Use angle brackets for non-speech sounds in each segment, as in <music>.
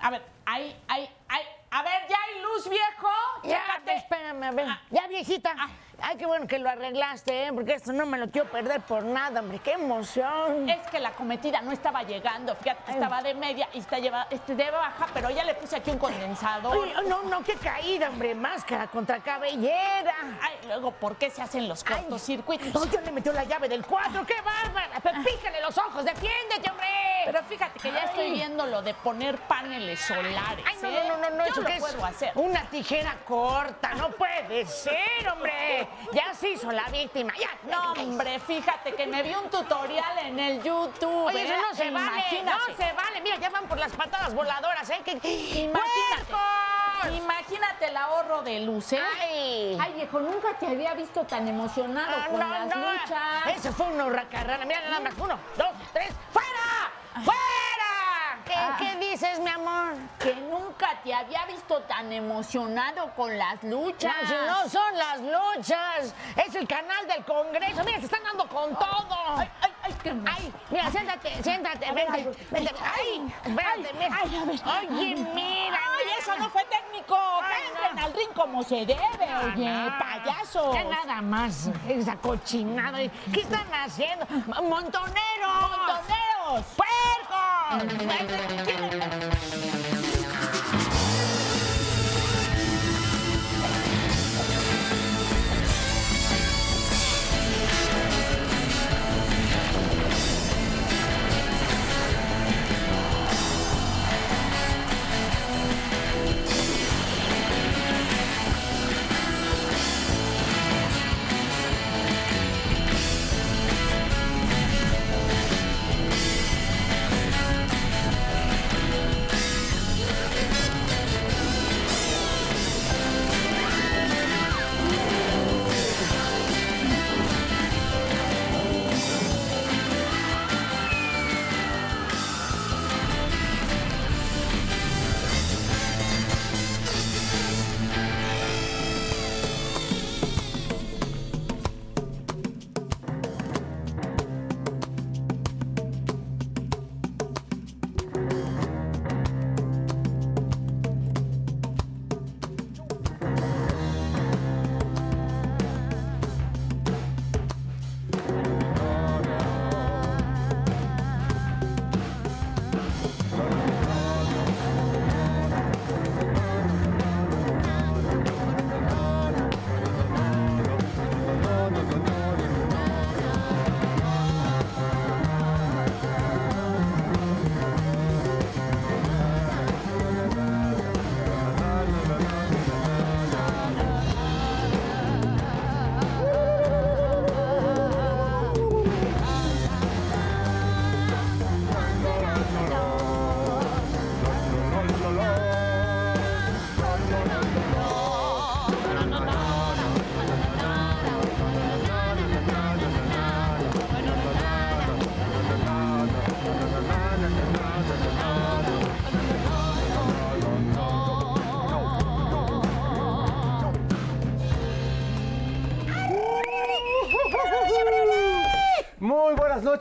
A ver, ahí, ahí, ahí. A ver, ¿ya hay luz, viejo? Ya, Chécate. espérame, a ver. Ah. Ya, viejita. Ah. Ay, qué bueno que lo arreglaste, ¿eh? Porque esto no me lo quiero perder por nada, hombre. ¡Qué emoción! Es que la cometida no estaba llegando. Fíjate que estaba de media y está lleva, este, de baja, pero ya le puse aquí un condensador. Ay, no, no, qué caída, hombre. Máscara contra cabellera. Ay, luego, ¿por qué se hacen los cortocircuitos? No, yo le metió la llave del 4. ¡Qué bárbara! Pero pícale los ojos, defiéndete, hombre. Pero fíjate que ya estoy viendo lo de poner paneles solares. Ay, no, ¿eh? no, no, no, no, Yo eso lo que es puedo hacer. una tijera corta, no puede ser, hombre. Ya se hizo la víctima, ya. No, hombre, fíjate que me vi un tutorial en el YouTube. Oye, eso ¿eh? no se vale, no se vale. Mira, ya van por las patadas voladoras, ¿eh? Que... Imagínate. ¡Puercos! Imagínate el ahorro de luz, ¿eh? Ay. Ay, viejo, nunca te había visto tan emocionado Ah, con no, las no, luchas. Ese fue un hurracarrana. Mira, nada más. Uno, dos, tres. ¡Fuera! ¡Fuera! ¿Qué, Ah. qué dices, mi amor? Que nunca te había visto tan emocionado con las luchas. No, si no son las luchas, es el canal del Congreso. Mira, se están dando con todo. Ay, ay, ay, qué hermoso. Ay, mira, siéntate, siéntate, A ver, vente, ay, vente. Ay, espérate, mira. ay, a ver. Oye, mira. Ay, eso no fue técnico. Entren no. al ring como se debe, oye, payaso. Ya nada más, esa cochinada. ¿Qué están haciendo? ¡Montoneros! ¡Montoneros! ¡Puercos!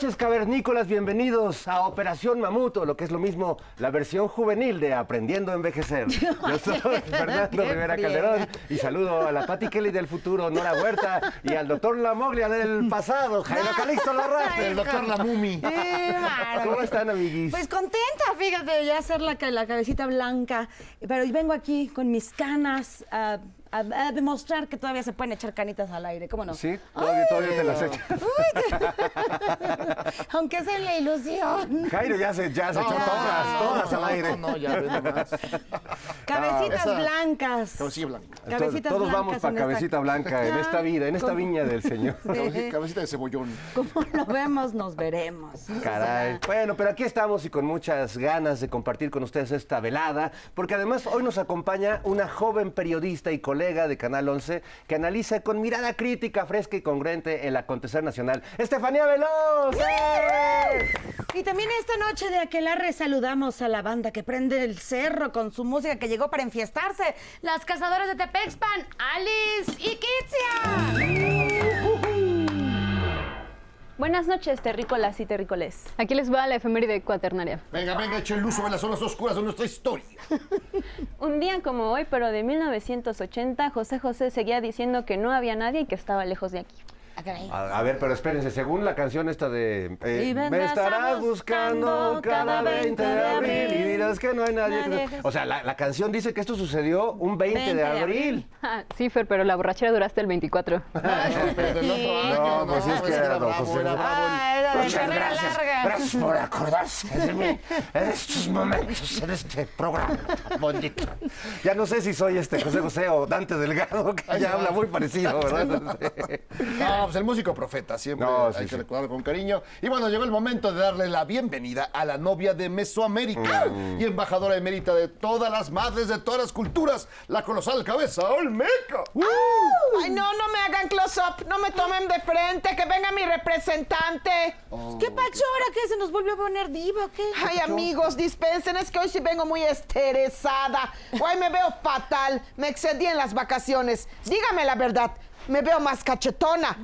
Noches, cavernícolas. Bienvenidos a Operación Mamuto, lo que es lo mismo la versión juvenil de Aprendiendo a Envejecer. <laughs> Yo soy <laughs> Fernando Rivera. Calderón y saludo a la Pati Kelly del futuro, Nora Huerta, y al doctor Lamoglia del pasado, Jairo <laughs> Calixto Larra, el doctor La Mumi. ¿Cómo están, amiguis? Pues contenta, fíjate, ya hacer la, la cabecita blanca. Pero hoy vengo aquí con mis canas a, a- a demostrar que todavía se pueden echar canitas al aire, ¿cómo no? Sí, todavía, todavía te las echas. <laughs> <laughs> Aunque sea en la ilusión. Jairo ya se, ya se echó todas, todas al aire. No, no, ya nomás. <laughs> Cabecitas esa- blancas. Cabecilla blanca. Cabecitas Todos vamos para esta- cabecita blanca en esta vida, en esta ¿Cómo? viña del Señor. Cabecita, cabecita de cebollón. Como lo vemos, nos veremos. Caray. Bueno, pero aquí estamos y con muchas ganas de compartir con ustedes esta velada, porque además hoy nos acompaña una joven periodista y colega de Canal 11 que analiza con mirada crítica, fresca y congruente el acontecer nacional. ¡Estefanía Veloz! ¡Eh! Y también esta noche de Aquelarre saludamos a la banda que prende el cerro con su música que llegó para enfiestarse. Las cazadoras de Tepexpan, Alice y Kitsia. Buenas noches, terrícolas y terrícoles. Aquí les va la efeméride cuaternaria. Venga, venga, echen luz sobre las zonas oscuras de nuestra historia. <laughs> Un día como hoy, pero de 1980, José José seguía diciendo que no había nadie y que estaba lejos de aquí. A, a ver, pero espérense, según la canción esta de eh, Me estarás buscando cada 20 de abril y dirás que no hay nadie. que- Nadie que- O sea, la, la canción dice que esto sucedió un 20, 20 de de abril. Ah, sí, Fer, pero la borrachera duraste el 24. <laughs> Pero del otro año, No, pues sí es que ese era don bravo, José. era bravo. Ah, era de Muchas gracias. larga. Gracias por <laughs> acordarse de mí en estos momentos, en este programa tan bonito. Ya no sé si soy este José José o Dante Delgado, que ya habla muy parecido, ¿verdad? <laughs> No, pues el músico profeta, siempre No, hay que sí. recordarlo con cariño. Y bueno, llegó el momento de darle la bienvenida a la novia de Mesoamérica Mm. y embajadora emérita de todas las madres de todas las culturas, la colosal cabeza Olmeca. Ay, no, no me hagan close-up, no me tomen de frente, que venga mi representante. ¿Qué pacho ahora que se nos volvió a poner diva qué? Ay, amigos, dispensen, es que hoy sí vengo muy esteresada. Hoy me veo fatal, me excedí en las vacaciones. Dígame la verdad, ¿me veo más cachetona?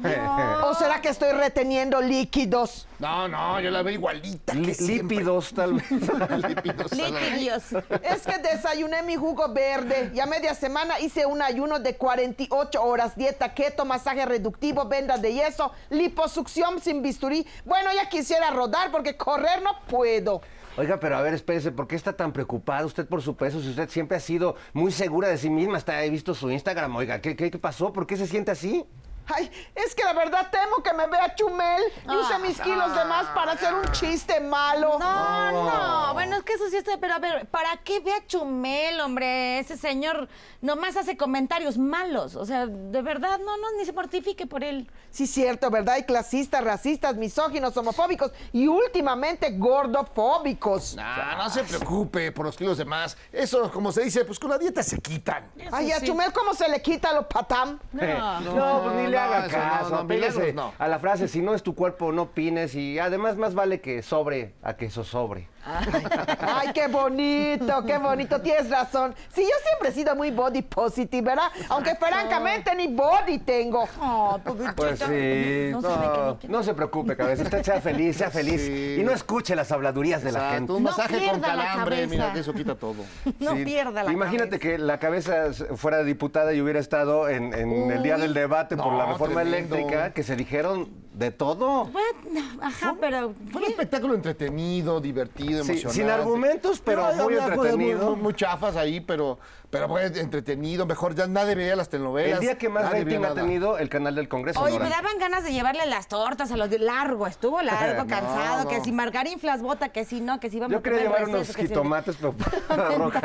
¿O será que estoy reteniendo líquidos? No, no, yo la veo igualita. que Lí- siempre. Lípidos, tal vez. <laughs> Lípidos. Líquidos. Es que desayuné mi jugo verde y a media semana hice un ayuno de 48 horas, dieta keto, masaje reductivo, venda de yeso, liposucción sin bisturí. Bueno, ya quisiera rodar porque correr no puedo. Oiga, pero a ver, espérese, ¿por qué está tan preocupada usted por su peso si usted siempre ha sido muy segura de sí misma? Hasta he visto su Instagram. Oiga, ¿qué, qué, qué pasó? ¿Por qué se siente así? Ay, es que la verdad temo que me vea chumel y use mis kilos de más para hacer un chiste malo. No, no. Bueno, es que eso sí está. Pero a ver, ¿para qué ve a Chumel, hombre? Ese señor nomás hace comentarios malos. O sea, de verdad, no, no, ni se mortifique por él. Sí, cierto, ¿verdad? Hay clasistas, racistas, misóginos, homofóbicos y últimamente gordofóbicos. No, no se preocupe por los kilos de más. Eso, como se dice, pues con la dieta se quitan. Ay, a Chumel, ¿cómo se le quita lo patam? No, pues ni le haga caso. no, apéguese a la frase, si no es tu cuerpo, no opines. Y además, más vale que sobre a que eso sobre. Ay, qué bonito, qué bonito, tienes razón. Sí, yo siempre he sido muy body positive, ¿verdad? Aunque francamente ni body tengo. Oh. Pues sí, No no, no se preocupe, cabeza. Usted sea feliz, sea feliz. Sí. Y no escuche las habladurías de la gente. un No masaje con pierda la calambre, cabeza. mira que eso quita todo. <laughs> No Sí. pierda la Imagínate cabeza. que la cabeza fuera diputada y hubiera estado en, en el día del debate por no, la reforma tremendo. eléctrica, que se dijeron de todo. Bueno, ajá, pero. Fue un espectáculo entretenido, divertido, Sí, emocionante. sin argumentos, pero No, muy entretenido. Muy, muy chafas ahí, pero, pero fue entretenido. Mejor ya nadie veía las telenovelas. El día que más rating ha tenido el canal del Congreso. Oye, Nora. me daban ganas de llevarle las tortas a los de largo, estuvo largo, <laughs> No, cansado, no. que si margarinflas bota, que si no, que si vamos Yo a quería llevar unos si- jitomates, pero <laughs> <laughs> para arrojarlos.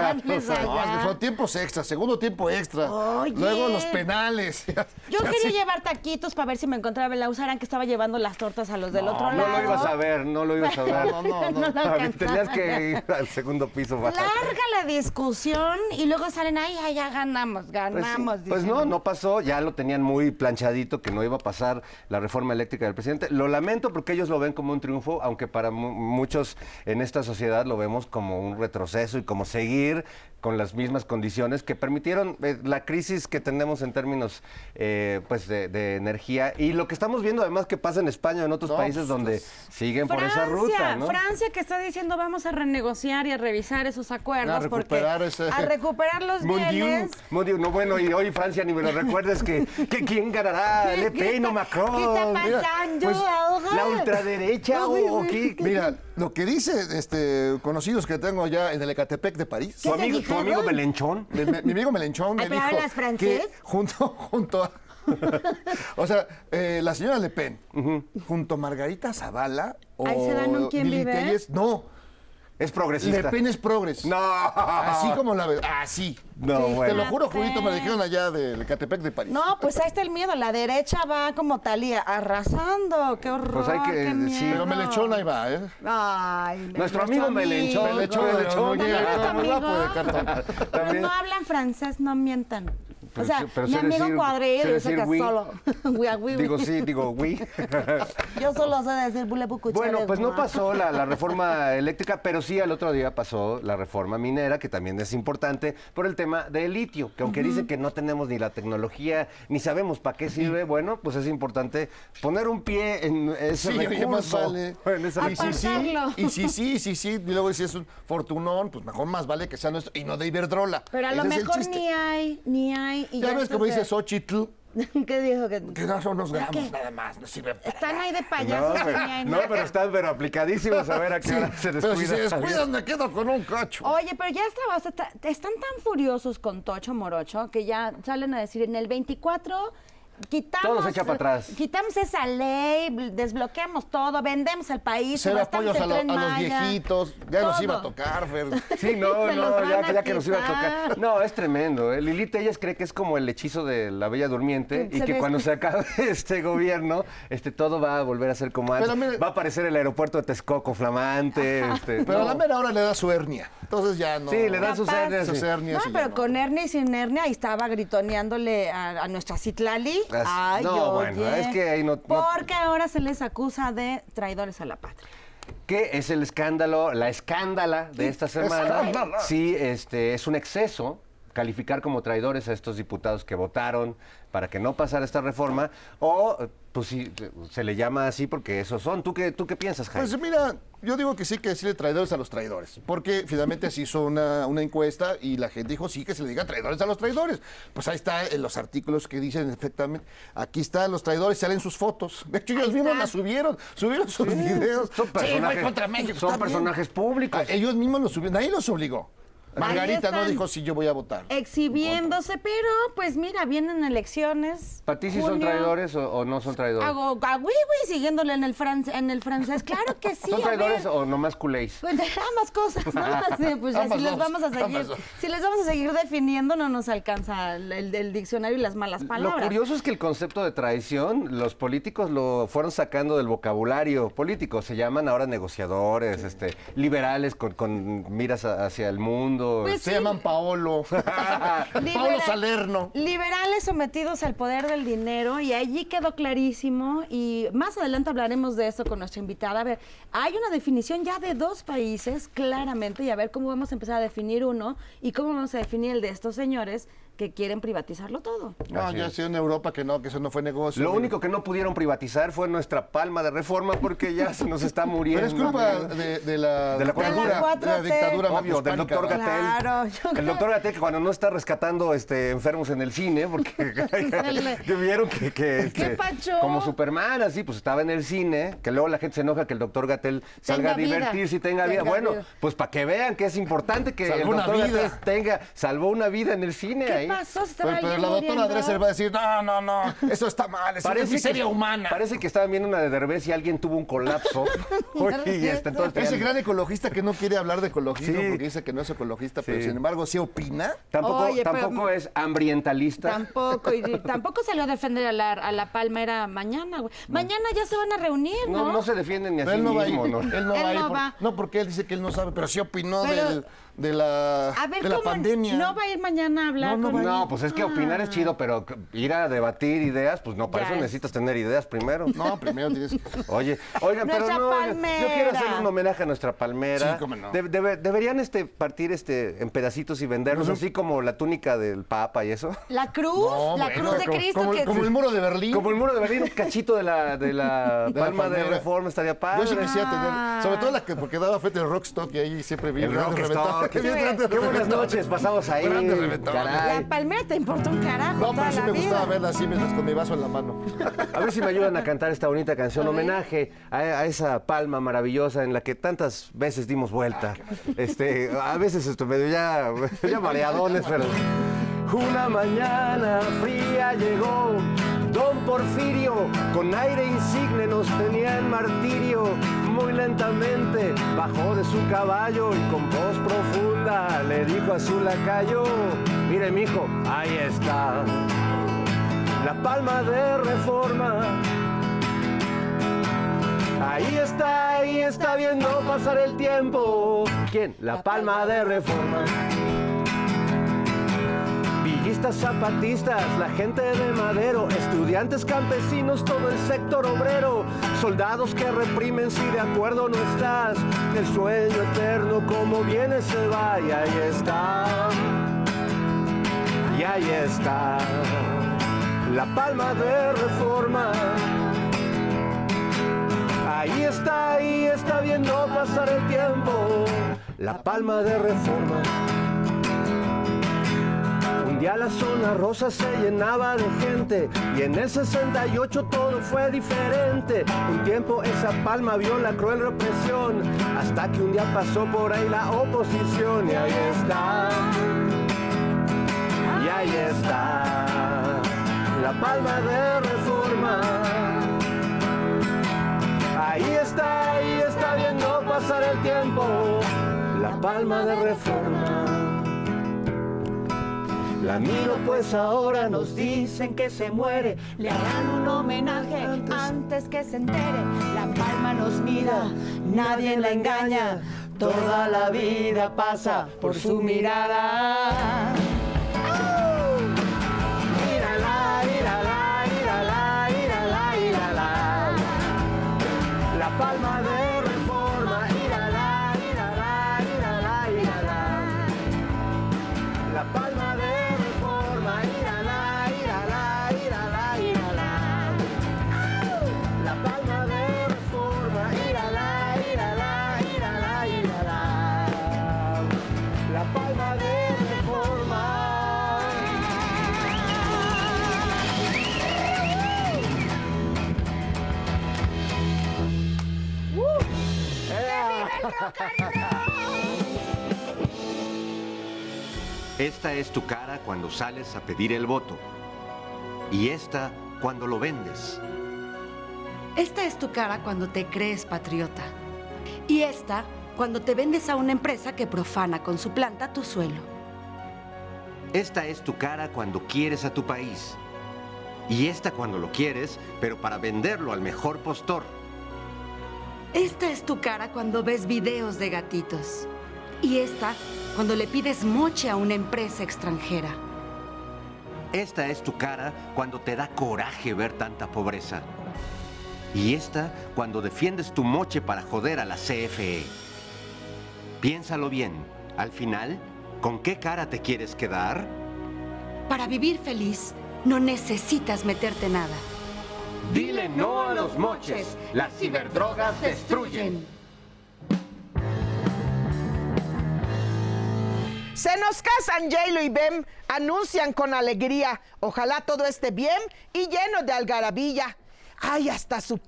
Aventarles ahí. No, es que allá. son tiempos extras, segundo tiempo extra. Oye. Luego los penales. Yo quería llevar taquitos para ver si me encontraba en la Usaran que estaba llevando las tortas a los del otro No lado. lo ibas a ver, no lo ibas a ver. No, no, no. <laughs> No lo Tenías que ir al segundo piso. para- Larga la discusión y luego salen ahí, ay, ya ganamos, Pues, ganamos. Pues dicen. no, no pasó, ya lo tenían muy planchadito que no iba a pasar la reforma eléctrica del presidente. Lo lamento porque ellos lo ven como un triunfo, aunque para mu- muchos en esta sociedad lo vemos como un retroceso y como seguir con las mismas condiciones que permitieron eh, la crisis que tenemos en términos eh, pues de, de energía y lo que estamos viendo además que pasa en España y en otros No, países pues, donde siguen por esa ruta, ¿no? Francia que está diciendo vamos a renegociar y a revisar esos acuerdos A recuperar porque ese- a recuperar los Mon Dieu, bienes. mon Dieu, no bueno, y hoy Francia ni me lo recuerdes que, que quién ganará, <laughs> Le Pen o Macron. ¿Qué está Mira, pasando pues, ahora? la ultraderecha o, o qué. Mira, lo que dice este conocidos que tengo allá en el Ecatepec de París. tu ¿Qué te amigo, tu amigo Belenchón. Mi, mi- mi amigo Melenchón me Ay, ¿pero dijo hablas francés? que junto, <laughs> junto a... o sea, eh, la señora Le Pen, junto a Margarita Zavala o Ahí se dan un quién vive. No, Es Le progresista. Pen es progres. No. Así como la ves, así. No, Te bueno. lo juro, Julito, me dijeron allá del Ecatepec de París. No, pues ahí está el miedo. La derecha va como Talía, arrasando. Qué horror. Pues hay que- qué sí. Pero Melechón ahí va, ¿eh? Ay, Nuestro amigo Melenchón. Melechón, Melechón. Melechón, ¿También de cartón. Pero no hablan francés, no mientan. O sea, sí- pero mi amigo decir- cuadrillo decir que oui. solo. <laughs> Digo sí, digo oui. <laughs> Yo solo sé decir bulebu Bueno, pues no pasó la, la <laughs> reforma eléctrica, pero sí al otro día pasó la reforma minera, que también es importante por el tema del litio, que aunque dice que no tenemos ni la tecnología, ni sabemos para qué sirve, bueno, pues es importante poner un pie en ese Sí, oye, más recurso. vale. en esa Y si sí, y si sí, sí, sí, y luego si es un fortunón, pues mejor más vale que sea nuestro y no de Iberdrola. Pero a lo Ese mejor ni hay, ni hay. Y Ya ves como que- dice Xochitl, <laughs> ¿Qué dijo? Que que no son unos gramos qué? nada más, no sirve para están ahí de No, payasos. pero, ni hay no, pero están pero aplicadísimos a ver a qué hora se descuida. Pero si se descuidan, me quedo con un cacho. Oye, pero ya estaba, o sea, ta- están tan furiosos con Tocho Morocho que ya salen a decir en el 24 quitamos Todo se echa para atrás. quitamos esa ley, bl- desbloqueamos todo, vendemos el país, subastamos apoyos a, lo- a los viejitos, ya nos iba a tocar, Fer. <laughs> Sí, no, no, ya, ya que nos iba a tocar. No, es tremendo. ¿eh? Lilith, ellas cree que es como el hechizo de la Bella Durmiente y que des- cuando se acabe <laughs> este gobierno, este, todo va a volver a ser como antes. Va a aparecer el aeropuerto de Texcoco flamante. Este, Pero a la mera hora le da su hernia. Entonces ya no. Sí, le dan sus hernias. sus sí. hernias. No, pero con hernia y sin hernia ahí estaba gritoneándole a, a nuestra Citlali. As- Ay, no, oye. bueno, es que ahí no- no- Porque ahora se les acusa de traidores a la patria. ¿Qué es el escándalo, la escándala de esta semana? Escándala. Sí, este, es un exceso calificar como traidores a estos diputados que votaron para que no pasara esta reforma, o pues sí, se le llama así porque esos son. ¿Tú qué, tú qué piensas, Jaime? Pues mira, yo digo que sí que decirle traidores a los traidores, porque finalmente se hizo una, una encuesta y la gente dijo sí que se le diga traidores a los traidores. Pues ahí está en los artículos que dicen efectivamente, aquí están los traidores, salen sus fotos. De hecho, ellos mismos las subieron, subieron sus videos. Son contra México, personajes públicos. Ah, ellos mismos los subieron, nadie los obligó. Margarita no dijo sí, yo voy a votar. Exhibiéndose, pero pues mira, vienen elecciones. ¿Para ti sí son junio. traidores o, o no son traidores? Hago a güey, siguiéndole en el, fran- en el francés. Claro que sí. ¿Son traidores ver. o nomás culéis? <laughs> Pues ambas cosas, ¿no? <laughs> Sí, pues ya si les vamos a seguir, si les vamos a seguir definiendo, no nos alcanza el, el- el diccionario y las malas palabras. Lo curioso es que el concepto de traición, los políticos lo fueron sacando del vocabulario político. Se llaman ahora negociadores, este, liberales con, con miras a- hacia el mundo. Pues Se sí. llaman Paolo. <laughs> Paolo Salerno. Liberales sometidos al poder del dinero y allí quedó clarísimo y más adelante hablaremos de eso con nuestra invitada. A ver, hay una definición ya de dos países claramente y a ver cómo vamos a empezar a definir uno y cómo vamos a definir el de estos señores que quieren privatizarlo todo. No, Así ya es. sé en Europa que no, que eso no fue negocio. Lo único que no pudieron privatizar fue nuestra palma de reforma porque ya se nos está muriendo. Pero es culpa de, de la, De la dictadura, 4T. de la dictadura Obvio, del doctor. Gatel. Claro, yo el doctor Gatel que cuando no está rescatando este, enfermos en el cine, porque <laughs> <laughs> que vieron que, que, este, pacho? como Superman, así, pues estaba en el cine, que luego la gente se enoja que el doctor Gatel salga a divertirse y tenga, vida. Bueno, vida. pues para que vean que es importante que Salvó el una doctor vida. Gatel tenga, salvó una vida en el cine ¿Qué ahí. pasó? Se estaba Pero, pero la doctora. Dresser va a decir, no, no, no, eso está mal, eso es miseria que, humana. Parece que estaban viendo una de Derbez y alguien tuvo un colapso. <laughs> <laughs> Oye, y este, entonces Ese ya- gran ecologista que no quiere hablar de ecologismo Sí. porque dice que no es ecologista, pero sin embargo sí opina. Tampoco, Oye, pero- tampoco es ambientalista. Tampoco, y <laughs> tampoco salió a defender a la, a la palmera mañana, güey. Mañana ya se van a reunir, ¿no? No, no se defienden ni a Pero sí él no va a ir. mismo, ¿no? Él no Él va a ir. no por- va. no, porque él dice que él no sabe, pero sí opinó Pero- del- de la, A ver, de la ¿cómo pandemia. no va a ir mañana a hablar No, no con No, pues es que opinar es chido, pero ir a debatir ideas, pues no, para Ya eso es. necesitas tener ideas primero. No, primero tienes. <laughs> Oye, oigan, pero Nuestra no, yo- yo palmera. quiero hacer un homenaje a nuestra palmera. Sí, cómo no. De- debe- deberían este partir este en pedacitos y venderlos así como la túnica del Papa y eso. La cruz, No, la bueno, cruz de como- Cristo Como, que como el muro de Berlín. Como el muro de Berlín, un cachito de la, de la <laughs> De la palma de palmera. reforma estaría padre. Yo sí quisiera Ah. tener, sobre todo la que porque daba frente al Rockstock y ahí siempre vi El Rockstock. <laughs> Qué buenas noches pasamos ahí. Caray. Palmera te importa un carajo No, pero sí me vida. gustaba verla así mientras con mi vaso en la mano. A ver si me ayudan a cantar esta bonita canción, A homenaje a, a esa palma maravillosa en la que tantas veces dimos vuelta. Este, a veces esto medio ya, ya mareadones, pero. Una mañana fría llegó Don Porfirio, con aire insigne nos tenía en martirio. Muy lentamente bajó de su caballo y con voz profunda le dijo a su lacayo: Mire, mijo, ahí está la palma de reforma. Ahí está, ahí está viendo pasar el tiempo. ¿Quién? La palma de reforma. Zapatistas, la gente de madero, estudiantes, campesinos, todo el sector obrero, soldados que reprimen si de acuerdo no estás, el sueño eterno como viene se va y ahí está, y ahí está, la palma de reforma. Ahí está, ahí está viendo pasar el tiempo, la palma de reforma. Un día la zona rosa se llenaba de gente y en el 68 todo fue diferente. Un tiempo esa palma vio la cruel represión hasta que un día pasó por ahí la oposición y ahí está. Y ahí está la palma de reforma. Ahí está, ahí está viendo pasar el tiempo, la palma de reforma. La miro pues ahora nos dicen que se muere. Le harán un homenaje antes, que se entere. La palma nos mira, nadie la engaña. Toda la vida pasa por su mirada. Esta es tu cara cuando sales a pedir el voto. Y esta cuando lo vendes. Esta es tu cara cuando te crees patriota. Y esta cuando te vendes a una empresa que profana con su planta tu suelo. Esta es tu cara cuando quieres a tu país. Y esta cuando lo quieres, pero para venderlo al mejor postor. Esta es tu cara cuando ves videos de gatitos. Y esta cuando le pides moche a una empresa extranjera. Esta es tu cara cuando te da coraje ver tanta pobreza. Y esta cuando defiendes tu moche para joder a la CFE. Piénsalo bien. Al final, ¿con qué cara te quieres quedar? Para vivir feliz, no necesitas meterte nada. Dile no a los moches. Las ciberdrogas destruyen. Se nos casan J-Lo y Bem, anuncian con alegría. Ojalá todo esté bien y lleno de algarabía. Ay, hasta su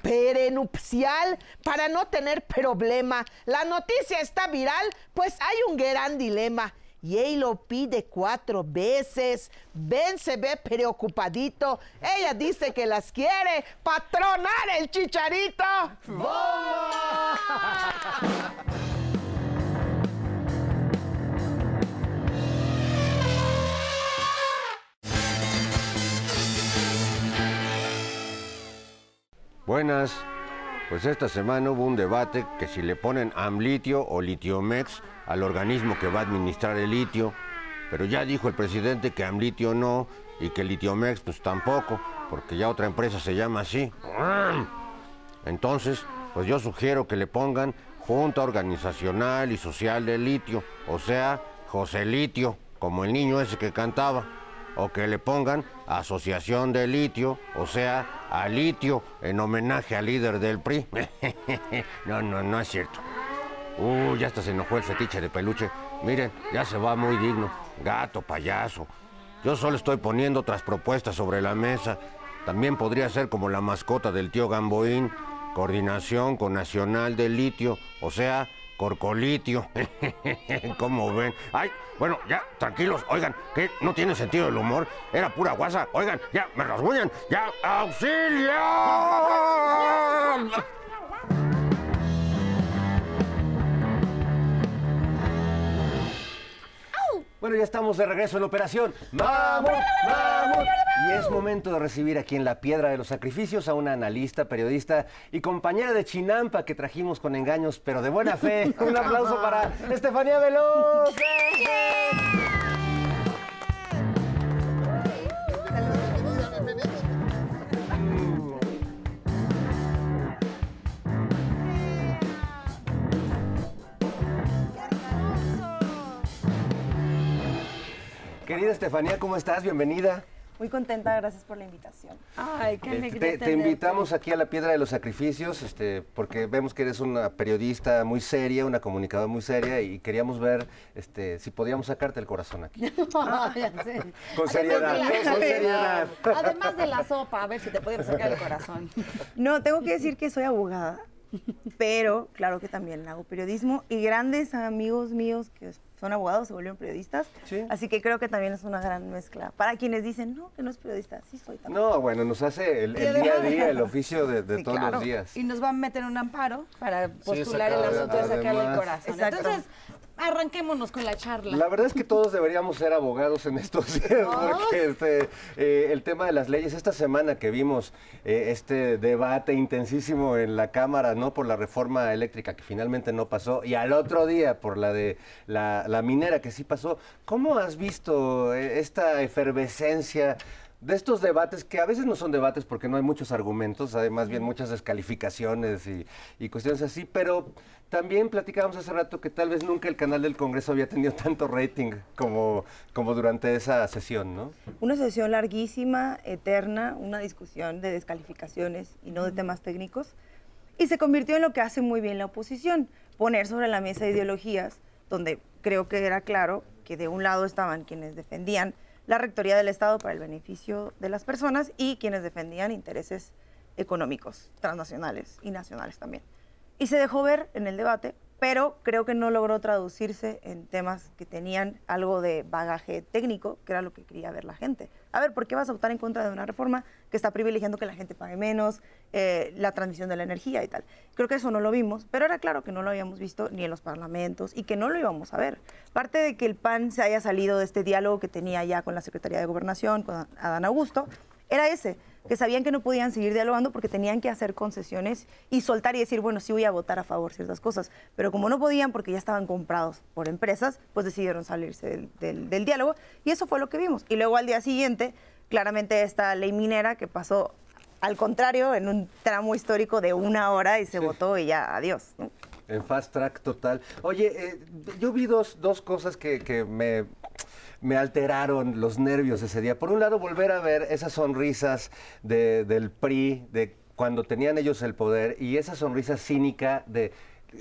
nupcial para no tener problema. La noticia está viral, pues hay un gran dilema. J-Lo pide cuatro veces. Ben se ve preocupadito. Ella dice que las quiere patronar el chicharito. Buenas. Pues esta semana hubo un debate que si le ponen Amlitio o Litiomex al organismo que va a administrar el litio. Pero ya dijo el presidente que Amlitio no y que Litiomex pues tampoco, porque ya otra empresa se llama así. Entonces, pues yo sugiero que le pongan Junta Organizacional y Social del Litio, o sea, José Litio, como el niño ese que cantaba o que le pongan Asociación de Litio, o sea, a Litio, en homenaje al líder del PRI. <laughs> no, no, no es cierto. Uh, ya hasta se enojó el fetiche de peluche. Miren, ya se va muy digno. Gato, payaso. Yo solo estoy poniendo otras propuestas sobre la mesa. También podría ser como la mascota del tío Gamboín, coordinación con Nacional de Litio, o sea, Corcolitio. <laughs> ¿Cómo ven? Ay, bueno, ya, tranquilos. Oigan, que no tiene sentido el humor. Era pura guasa. Oigan, ya, me rasguñan. Ya, auxilio. Bueno, ya estamos de regreso en operación. ¡Vamos! ¡Vamos! Y es momento de recibir aquí en la Piedra de los Sacrificios a una analista, periodista y compañera de Chinampa que trajimos con engaños, pero de buena fe. Un aplauso para <laughs> Estefanía Veloz. Querida Estefanía, ¿cómo estás? Bienvenida. Muy contenta, gracias por la invitación. Ay, qué alegría te, te invitamos aquí a la Piedra de los Sacrificios, este, porque vemos que eres una periodista muy seria, una comunicadora muy seria, y queríamos ver este, si podíamos sacarte el corazón aquí. <laughs> Ay, ya sé. Con seriedad, con <laughs> seriedad. Además de la sopa, a ver si te podemos sacar el corazón. <laughs> No, tengo que decir que soy abogada, pero claro que también hago periodismo y grandes amigos míos que son abogados se volvieron periodistas. Sí. Así que creo que también es una gran mezcla. Para quienes dicen, no, que no es periodista, sí soy también. No, bueno, nos hace el, el día a día, el oficio de, de Sí, todos claro. los días. Y nos va a meter un amparo para postular sacar- el asunto de sacarle el corazón. Exacto. Entonces, arranquémonos con la charla. La verdad es que todos deberíamos ser abogados en estos <laughs> días, porque este, eh, el tema de las leyes, esta semana que vimos eh, este debate intensísimo en la Cámara, ¿no? Por la reforma eléctrica que finalmente no pasó, y al otro día por la de la, la minera que sí pasó, ¿cómo has visto eh, esta efervescencia? De estos debates, que a veces no son debates porque no hay muchos argumentos, hay más bien muchas descalificaciones y, y cuestiones así, pero también platicábamos hace rato que tal vez nunca el canal del Congreso había tenido <laughs> tanto rating como, como durante esa sesión, ¿no? Una sesión larguísima, eterna, una discusión de descalificaciones y no de temas técnicos. Y se convirtió en lo que hace muy bien la oposición, poner sobre la mesa ideologías donde creo que era claro que de un lado estaban quienes defendían la rectoría del Estado para el beneficio de las personas y quienes defendían intereses económicos, transnacionales y nacionales también. Y se dejó ver en el debate, pero creo que no logró traducirse en temas que tenían algo de bagaje técnico, que era lo que quería ver la gente. A ver, ¿por qué vas a votar en contra de una reforma que está privilegiando que la gente pague menos, eh, la transmisión de la energía y tal? Creo que eso no lo vimos, pero era claro que no lo habíamos visto ni en los parlamentos y que no lo íbamos a ver. Parte de que el PAN se haya salido de este diálogo que tenía ya con la Secretaría de Gobernación, con Adán Augusto, era ese, que sabían que no podían seguir dialogando porque tenían que hacer concesiones y soltar y decir, bueno, sí voy a votar a favor ciertas cosas. Pero como no podían porque ya estaban comprados por empresas, pues decidieron salirse del, del- del diálogo y eso fue lo que vimos. Y luego al día siguiente, claramente esta ley minera que pasó al contrario en un tramo histórico de una hora y se votó y ya, adiós. ¿no? En fast track total. Oye, eh, yo vi dos, dos cosas que, que me, me alteraron los nervios ese día. Por un lado, volver a ver esas sonrisas de- del PRI, de cuando tenían ellos el poder, y esa sonrisa cínica de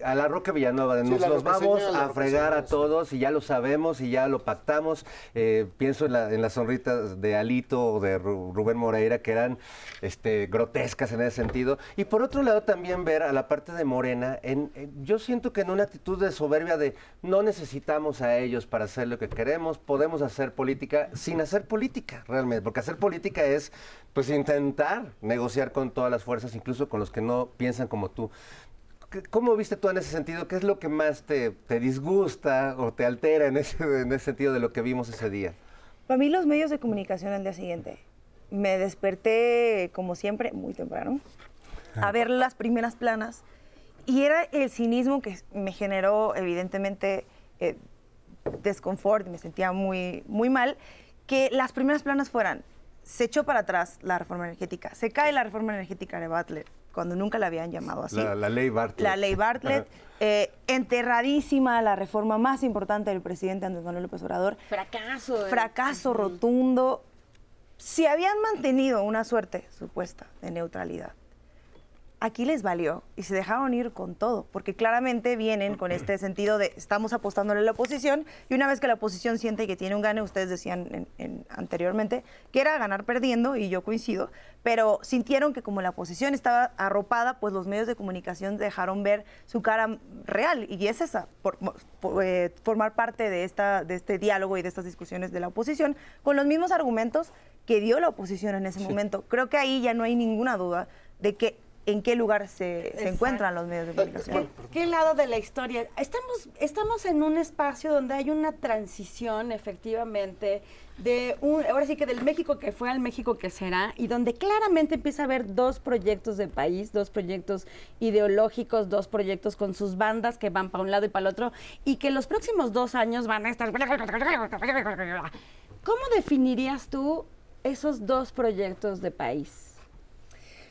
a la Roque Villanueva, de Sí, nos los vamos a fregar a todos y ya lo sabemos y ya lo pactamos. Eh, pienso en, la, en las sonritas de Alito o de Ru- Rubén Moreira, que eran este, grotescas en ese sentido. Y por otro lado, también ver a la parte de Morena, en, en- yo siento que en una actitud de soberbia de no necesitamos a ellos para hacer lo que queremos, podemos hacer política sin hacer política, realmente, porque hacer política es pues intentar negociar con todas las fuerzas, incluso con los que no piensan como tú. ¿Qué- ¿Cómo viste tú en ese sentido? ¿Qué es lo que más te, te disgusta o te altera en ese, en ese sentido de lo que vimos ese día? Para mí los medios de comunicación al día siguiente, me desperté como siempre muy temprano a ver las primeras planas y era el cinismo que me generó evidentemente eh, desconfort, me sentía muy, muy mal, que las primeras planas fueran, se echó para atrás la reforma energética, se cae la reforma energética de Butler, cuando nunca la habían llamado así. La, la ley Bartlett. La ley Bartlett, <laughs> eh, enterradísima la reforma más importante del presidente Andrés Manuel López Obrador, Fracaso. eh. fracaso rotundo. Si habían mantenido una suerte supuesta de neutralidad, aquí les valió y se dejaron ir con todo, porque claramente vienen con este sentido de estamos apostándole a la oposición y una vez que la oposición siente que tiene un gane, ustedes decían en- en- anteriormente que era ganar perdiendo y yo coincido, pero sintieron que como la oposición estaba arropada, pues los medios de comunicación dejaron ver su cara real y es esa, por- por- eh, formar parte de, esta, de este diálogo y de estas discusiones de la oposición con los mismos argumentos que dio la oposición en ese momento. Creo que ahí ya no hay ninguna duda de que en qué lugar se, se encuentran los medios de comunicación. ¿Qué lado de la historia? Estamos, estamos en un espacio donde hay una transición, efectivamente, de un, ahora sí que del México que fue al México que será, y donde claramente empieza a haber dos proyectos de país, dos proyectos ideológicos, dos proyectos con sus bandas que van para un lado y para el otro, y que los próximos dos años van a estar... ¿Cómo definirías tú esos dos proyectos de país?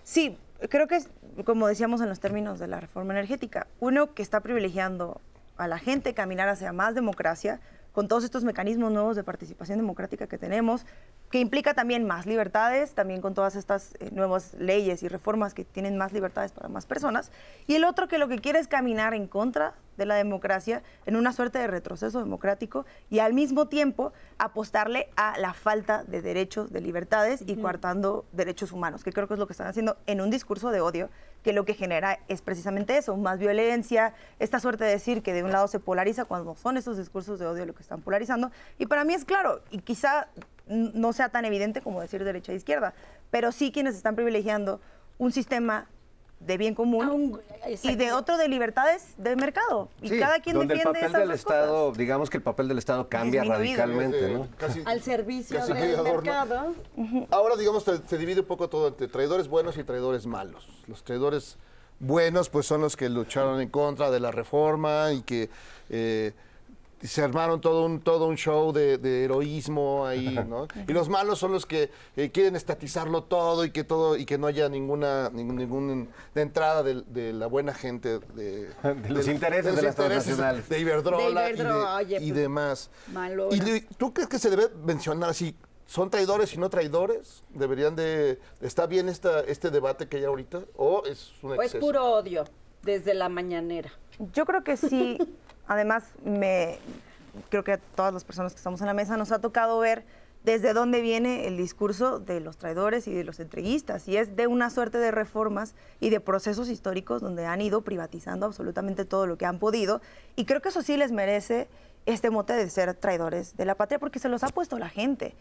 Sí, creo que es, como decíamos en los términos de la reforma energética, uno que está privilegiando a la gente caminar hacia más democracia con todos estos mecanismos nuevos de participación democrática que tenemos, que implica también más libertades, también con todas estas eh, nuevas leyes y reformas que tienen más libertades para más personas, y el otro que lo que quiere es caminar en contra de la democracia en una suerte de retroceso democrático y al mismo tiempo apostarle a la falta de derechos, de libertades y coartando derechos humanos, que creo que es lo que están haciendo en un discurso de odio que lo que genera es precisamente eso, más violencia, esta suerte de decir que de un lado se polariza cuando son esos discursos de odio lo que están polarizando. Y para mí es claro, y quizá no sea tan evidente como decir derecha e izquierda, pero sí quienes están privilegiando un sistema de bien común y de otro de libertades de mercado. Y Sí, cada quien donde el defiende papel esas del Estado, digamos que el papel del Estado cambia Disminuido. radicalmente, ¿no? Casi- Al servicio Casi del mercado. Ahora, digamos, se, se divide un poco todo entre traidores buenos y traidores malos. Los traidores buenos, pues, son los que lucharon en contra de la reforma y que eh, se armaron todo un, todo un show de, de heroísmo ahí, <laughs> ¿no? Y los malos son los que eh, quieren estatizarlo todo y que todo y que no haya ninguna ningún, ningún- de entrada de, de la buena gente de, <laughs> De los intereses de las transnacionales. de Iberdrola, De y de- Iberdrola, oye, y pues, demás. Malora. ¿Y tú crees que se debe mencionar así? ¿Son traidores y no traidores? ¿Deberían de... ¿Está bien esta, este debate que hay ahorita? ¿O es un O es exceso? puro odio desde la mañanera. Yo creo que sí. <laughs> Además, me creo que a todas las personas que estamos en la mesa nos ha tocado ver desde dónde viene el discurso de los traidores y de los entreguistas. Y es de una suerte de reformas y de procesos históricos donde han ido privatizando absolutamente todo lo que han podido. Y creo que eso sí les merece este mote de ser traidores de la patria porque se los ha puesto la gente.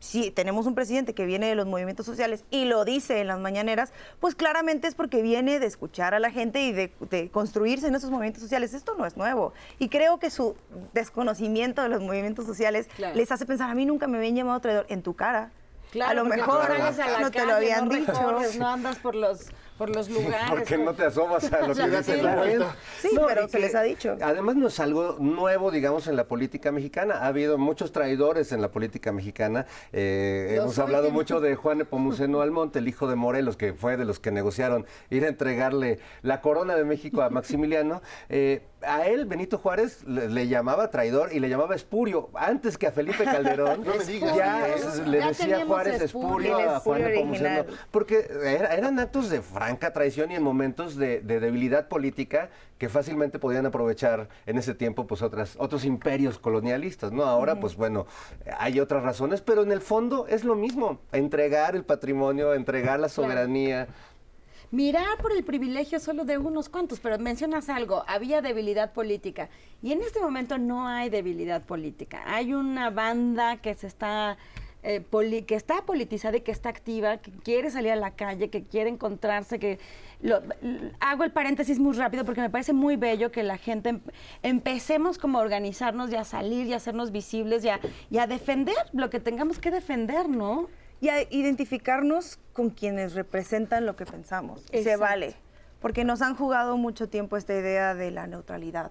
Si tenemos un presidente que viene de los movimientos sociales y lo dice en las mañaneras, pues claramente es porque viene de escuchar a la gente y de, de construirse en esos movimientos sociales. Esto no es nuevo. Y creo que su desconocimiento de los movimientos sociales Claro. les hace pensar, a mí nunca me habían llamado traidor en tu cara. Claro, a lo mejor a no te lo habían no dicho. recorres, no andas por los, por los lugares. ¿Por qué por- no te asomas a lo <laughs> que dice sí. la gente? Sí, pero y se les ha dicho. Además no es algo nuevo, digamos, en la política mexicana. Ha habido muchos traidores en la política mexicana. Eh, hemos hablado mucho de Juan Nepomuceno Almonte, el hijo de Morelos, que fue de los que negociaron ir a entregarle la corona de México a <laughs> Maximiliano. Eh, a él, Benito Juárez, le, le llamaba traidor y le llamaba espurio. Antes que a Felipe Calderón, <laughs> No me digas. ya es- le Ya decía Juárez espurio. a Juan original. Porque era- eran actos de franca traición y en momentos de, de debilidad política que fácilmente podían aprovechar en ese tiempo pues otras, otros imperios colonialistas, ¿no? Ahora, pues bueno, hay otras razones, pero en el fondo es lo mismo, entregar el patrimonio, entregar la soberanía. Mirar por el privilegio solo de unos cuantos, pero mencionas algo, había debilidad política. Y en este momento no hay debilidad política. Hay una banda que se está eh, poli- que está politizada y que está activa, que quiere salir a la calle, que quiere encontrarse, que lo- hago el paréntesis muy rápido porque me parece muy bello que la gente em- empecemos como a organizarnos y a salir y a hacernos visibles y a, y a defender lo que tengamos que defender, ¿no? Y a identificarnos con quienes representan lo que pensamos. Se vale, porque nos han jugado mucho tiempo esta idea de la neutralidad,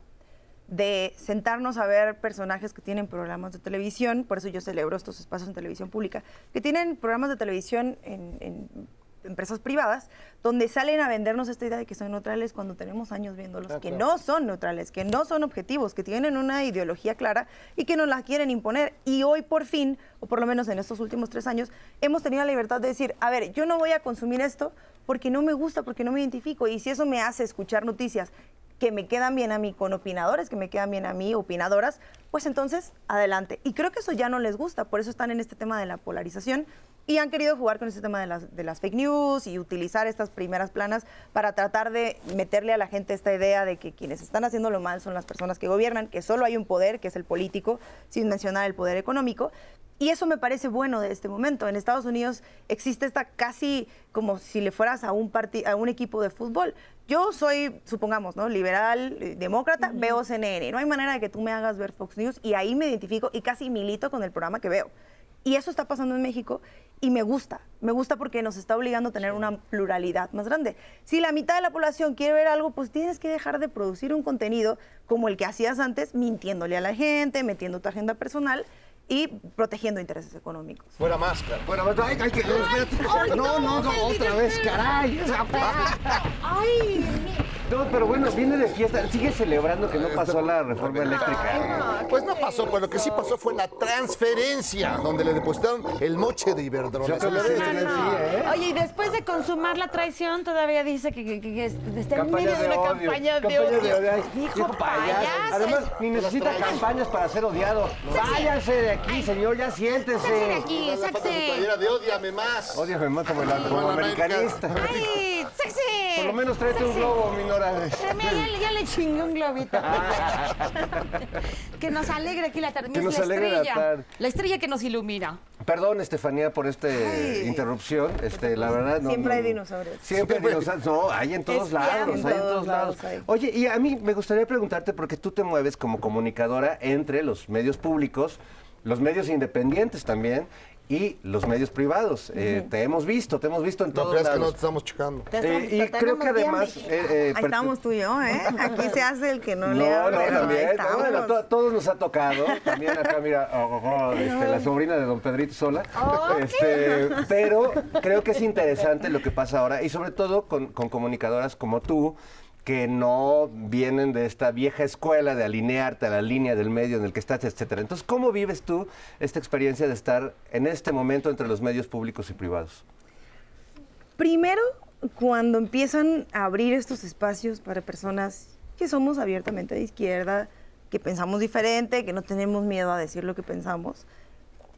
de sentarnos a ver personajes que tienen programas de televisión, por eso yo celebro estos espacios en televisión pública, que tienen programas de televisión en, en empresas privadas, donde salen a vendernos esta idea de que son neutrales cuando tenemos años viéndolos, Ah, que claro. no son neutrales, que no son objetivos, que tienen una ideología clara y que nos la quieren imponer. Y hoy por fin, o por lo menos en estos últimos tres años, hemos tenido la libertad de decir, a ver, yo no voy a consumir esto porque no me gusta, porque no me identifico. Y si eso me hace escuchar noticias que me quedan bien a mí, con opinadores que me quedan bien a mí, opinadoras, pues entonces adelante. Y creo que eso ya no les gusta, por eso están en este tema de la polarización y han querido jugar con este tema de las, de las fake news y utilizar estas primeras planas para tratar de meterle a la gente esta idea de que quienes están haciendo lo mal son las personas que gobiernan, que solo hay un poder, que es el político, sin mencionar el poder económico. Y eso me parece bueno de este momento. En Estados Unidos existe esta casi como si le fueras a un, a un equipo de fútbol. Yo soy, supongamos, ¿no? liberal, eh, demócrata, veo CNN. No hay manera de que tú me hagas ver Fox News y ahí me identifico y casi milito con el programa que veo. Y eso está pasando en México y me gusta. Me gusta porque nos está obligando a tener una pluralidad más grande. Si la mitad de la población quiere ver algo, pues tienes que dejar de producir un contenido como el que hacías antes, mintiéndole a la gente, metiendo tu agenda personal y protegiendo intereses económicos. Fuera máscara. Bueno, pues, ay, ay, que- espérate. no, no, no, otra vez, caray. Ay, mi- No, pero bueno, viene de fiesta. Sigue celebrando que no pasó la reforma eléctrica. Pues no pasó, pero lo que sí pasó fue la transferencia, donde le depositaron el moche de Iberdrola. Yo creo que sí, Eso le- ¿eh? Oye, y después de consumar la traición, todavía dice que, que- que- que está en Campaña medio de de una odio, campaña de campaña odio. Ay, Dijo viejo payaso. payaso. Además, ni necesita campañas para ser odiado. Váyanse de aquí, señor, ya siéntese. Sáquese de aquí, falta su sáquese. playera de odiame más. Ódiame más como, la- como Como la americanista. ¡Ay, sexy! Por lo menos tráete un globo, mi Nora. Mira, ya, le- ya le chingué un globito. <laughs> que nos alegre aquí la tarde. Que nos la alegre la estrella. tarde. La estrella que nos ilumina. Perdón, Estefanía, por esta interrupción. Este, la verdad, no, Siempre hay no- dinosaurios. Siempre hay <laughs> dinosaurios. No, hay en todos lados, hay en todos lados. hay. Oye, y a mí me gustaría preguntarte, porque tú te mueves como comunicadora entre los medios públicos, los medios independientes también, y los medios privados. Eh, te hemos visto, te hemos visto en No todos creas que no lados. te estamos checando. Eh, y creo que además... eh, eh, Ahí estamos tú y yo, ¿eh? <laughs> Aquí se hace el que no, le No, habla. no, Ahí también. no, estamos. bueno, to- todos nos ha tocado. También acá, mira, oh, oh, oh, este, la sobrina de don Pedrito Sola. Este, pero creo que es interesante lo que pasa ahora y sobre todo con, con comunicadoras como tú que no vienen de esta vieja escuela de alinearte a la línea del medio en el que estás, etcétera. Entonces, ¿cómo vives tú esta experiencia de estar en este momento entre los medios públicos y privados? Primero, cuando empiezan a abrir estos espacios para personas que somos abiertamente de izquierda, que pensamos diferente, que no tenemos miedo a decir lo que pensamos,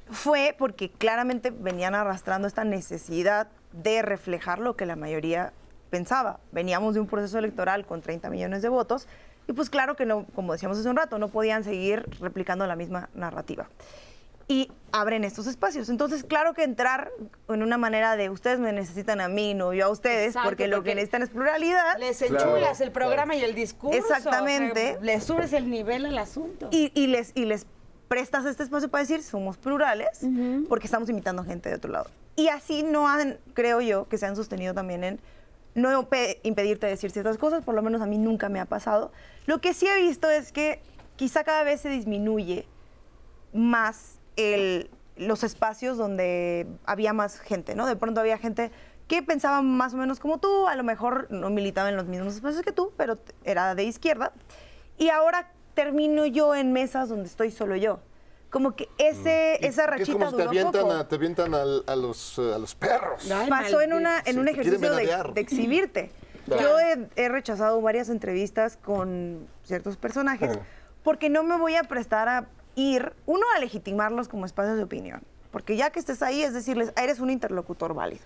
fue porque claramente venían arrastrando esta necesidad de reflejar lo que la mayoría pensaba. Veníamos de un proceso electoral con 30 millones de votos y pues claro que no, como decíamos hace un rato, no podían seguir replicando la misma narrativa. Y abren estos espacios. Entonces, claro que entrar en una manera de ustedes me necesitan a mí, no yo a ustedes, Exacto, porque lo porque que necesitan es pluralidad. Les enchulas el programa y el discurso. Exactamente. o sea, le subes el nivel al asunto. y, y les, y les prestas este espacio para decir somos plurales porque estamos invitando gente de otro lado. Y así no han, creo yo, que se han sostenido también en no pe- impedirte decir ciertas cosas, por lo menos a mí nunca me ha pasado. Lo que sí he visto es que quizá cada vez se disminuye más el- los espacios donde había más gente, ¿no? De pronto había gente que pensaba más o menos como tú, a lo mejor no militaba en los mismos espacios que tú, pero era de izquierda. Y ahora termino yo en mesas donde estoy solo yo. Como que ese, Y- esa que es rachita como si te avientan, poco. a, te avientan al- a, los, a los perros. Pasó en, una, en un ejercicio de, exhibirte. Claro. Yo he, he rechazado varias entrevistas con ciertos personajes porque no me voy a prestar a ir, uno, a legitimarlos como espacios de opinión. Porque ya que estés ahí es decirles, "Ah, eres un interlocutor válido.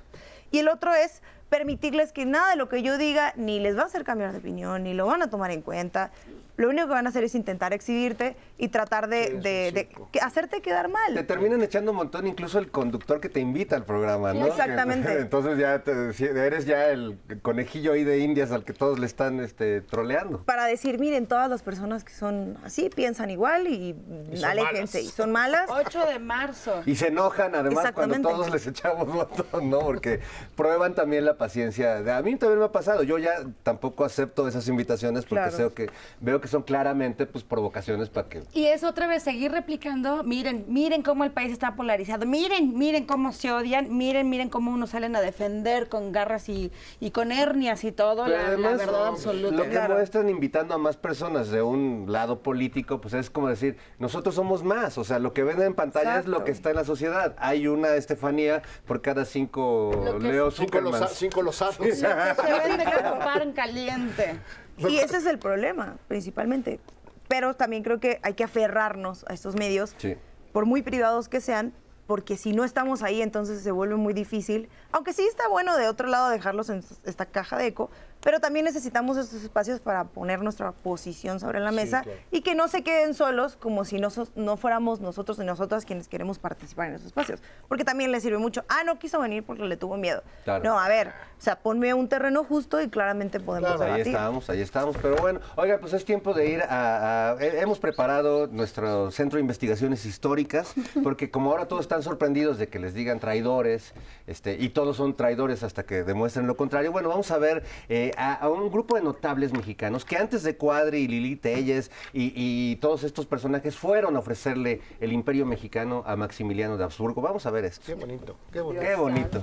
Y el otro es permitirles que nada de lo que yo diga ni les va a hacer cambiar de opinión, ni lo van a tomar en cuenta. Lo único que van a hacer es intentar exhibirte y tratar de, de- de que- hacerte quedar mal. Te terminan echando un montón, incluso el conductor que te invita al programa, ¿no? Exactamente. Que- <laughs> Entonces ya te- eres ya el conejillo ahí de indias al que todos le están este, troleando. para decir, miren, todas las personas que son así piensan igual y, son aléjense malas. y son malas. 8 de marzo. Y se enojan además cuando todos les echamos montón, ¿no? Porque prueban también la paciencia. A mí también me ha pasado. Yo ya tampoco acepto esas invitaciones porque Claro. sé que, veo que son claramente pues provocaciones para que... Y es otra vez seguir replicando, miren, miren cómo el país está polarizado, miren, miren cómo se odian, miren, miren cómo unos salen a defender con garras y, y con hernias y todo, la, la además, verdad absoluta. Lo que Claro. muestran invitando a más personas de un lado político, pues es como decir, nosotros somos más. O sea, lo que ven en pantalla es lo que está en la sociedad. Hay una Estefanía por cada cinco Lo que Leo Cinco, Zuckermans. cinco losanos. Se vende <laughs> pan caliente. Y ese es el problema, principalmente. Pero también creo que hay que aferrarnos a estos medios, Sí. por muy privados que sean, porque si no estamos ahí, entonces se vuelve muy difícil. Aunque sí está bueno de otro lado dejarlos en esta caja de eco, pero también necesitamos estos espacios para poner nuestra posición sobre la mesa y que no se queden solos como si no, no fuéramos nosotros y nosotras quienes queremos participar en esos espacios. Porque también le sirve mucho, ah, no quiso venir porque le tuvo miedo. Claro. No, a ver, o sea, ponme un terreno justo y claramente podemos ahí debatir. estamos, ahí estamos. Pero bueno, oiga, pues es tiempo de ir a, a- he- Hemos preparado nuestro centro de investigaciones históricas, porque como ahora todos están sorprendidos de que les digan traidores, este, y todos son traidores hasta que demuestren lo contrario, bueno, vamos a ver eh, a, a un grupo de notables mexicanos que antes de Cuadri y Lili Telles y, y todos estos personajes fueron a ofrecerle el imperio mexicano a Maximiliano de Habsburgo. Vamos a ver esto. Qué bonito, qué bonito. Qué bonito.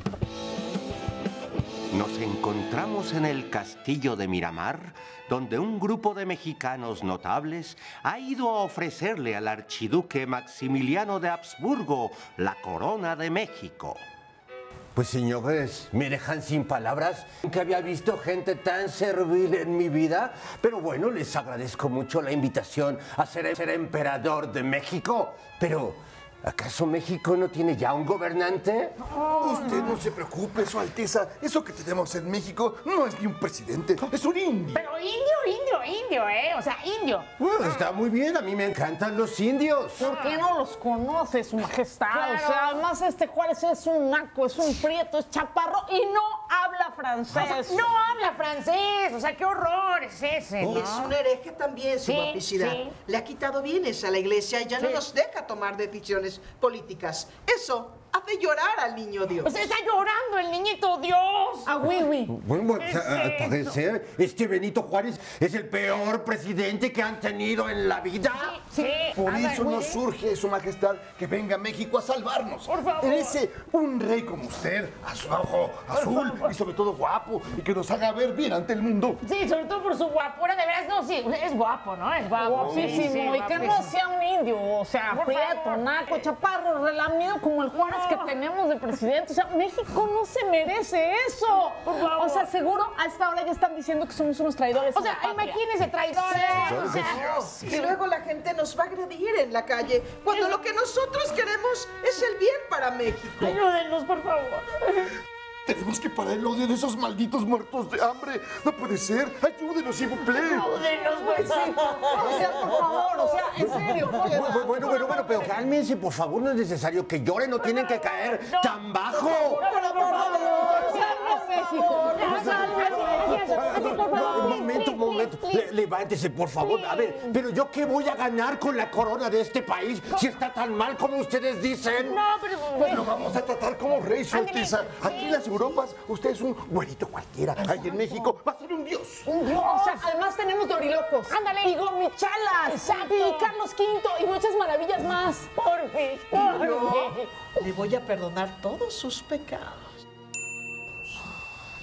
Nos encontramos en el castillo de Miramar, donde un grupo de mexicanos notables ha ido a ofrecerle al archiduque Maximiliano de Habsburgo la corona de México. Pues señores, me dejan sin palabras. Nunca había visto gente tan servil en mi vida. Pero bueno, les agradezco mucho la invitación a ser, ser emperador de México. Pero, ¿acaso México no tiene ya un gobernante? Usted no se preocupe, Su Alteza. Eso que tenemos en México no es ni un presidente, es un indio. Pero indio, indio, indio, ¿eh? O sea, indio. Bueno, está muy bien, a mí me encantan los indios. ¿Por qué no los conoce, su majestad? O sea, además este Juárez es un naco, es un prieto, es chaparro y no habla francés. no habla francés, o sea, qué horror es ese, ¿no? Es un hereje también, su Sí. Le ha quitado bienes a la iglesia y ya no nos deja tomar decisiones políticas. Eso hace llorar al niño Dios. Pues está llorando el Dios. Ah, oui, oui. Bueno, bueno, ¿Qué es al eso? parecer, este Benito Juárez es el peor presidente que han tenido en la vida. Sí. Por a ver, eso nos surge, Su Majestad, que venga a México a salvarnos. Por favor. Merece un rey como usted, azul, ojo, azul y sobre todo guapo, y que nos haga ver bien ante el mundo. Sí, sobre todo por su guapura, de veras, no, sí, es guapo, ¿no? Es guapo. Guapísimo. y que no sea un indio, o sea, prieto, naco, chaparro, relamido como el Juárez que tenemos de presidente. O sea, México no se merece eso. Por favor. O sea, seguro a esta hora ya están diciendo que somos unos traidores. O sea, patria. imagínense, traidores. O sea, Y luego la gente nos va a agredir en la calle, cuando lo que nosotros queremos es el bien para México. ayúdenos, por favor. Tenemos que parar el odio de esos malditos muertos de hambre. No puede ser. Ayúdenos, plaît. Ayúdenos, por favor. O sea, por favor, o sea, en serio. Bueno, bueno, bueno, bueno, pero cálmense, por favor, no es necesario que lloren, no tienen que caer tan bajo. Por favor, salve México. Un momento, un momento. Le- levántese, por favor. A ver, pero yo qué voy a ganar con la corona de este país si está tan mal como ustedes dicen. No, pero... Lo vamos a tratar como rey. Aquí las Europas, usted es un güerito cualquiera. Ahí en México va a ser un dios. Un dios. O sea, además tenemos dorilocos. Ándale. Y gomichalas. Exacto. Y Carlos V y muchas maravillas más. Por fin, por le voy a perdonar todos sus pecados.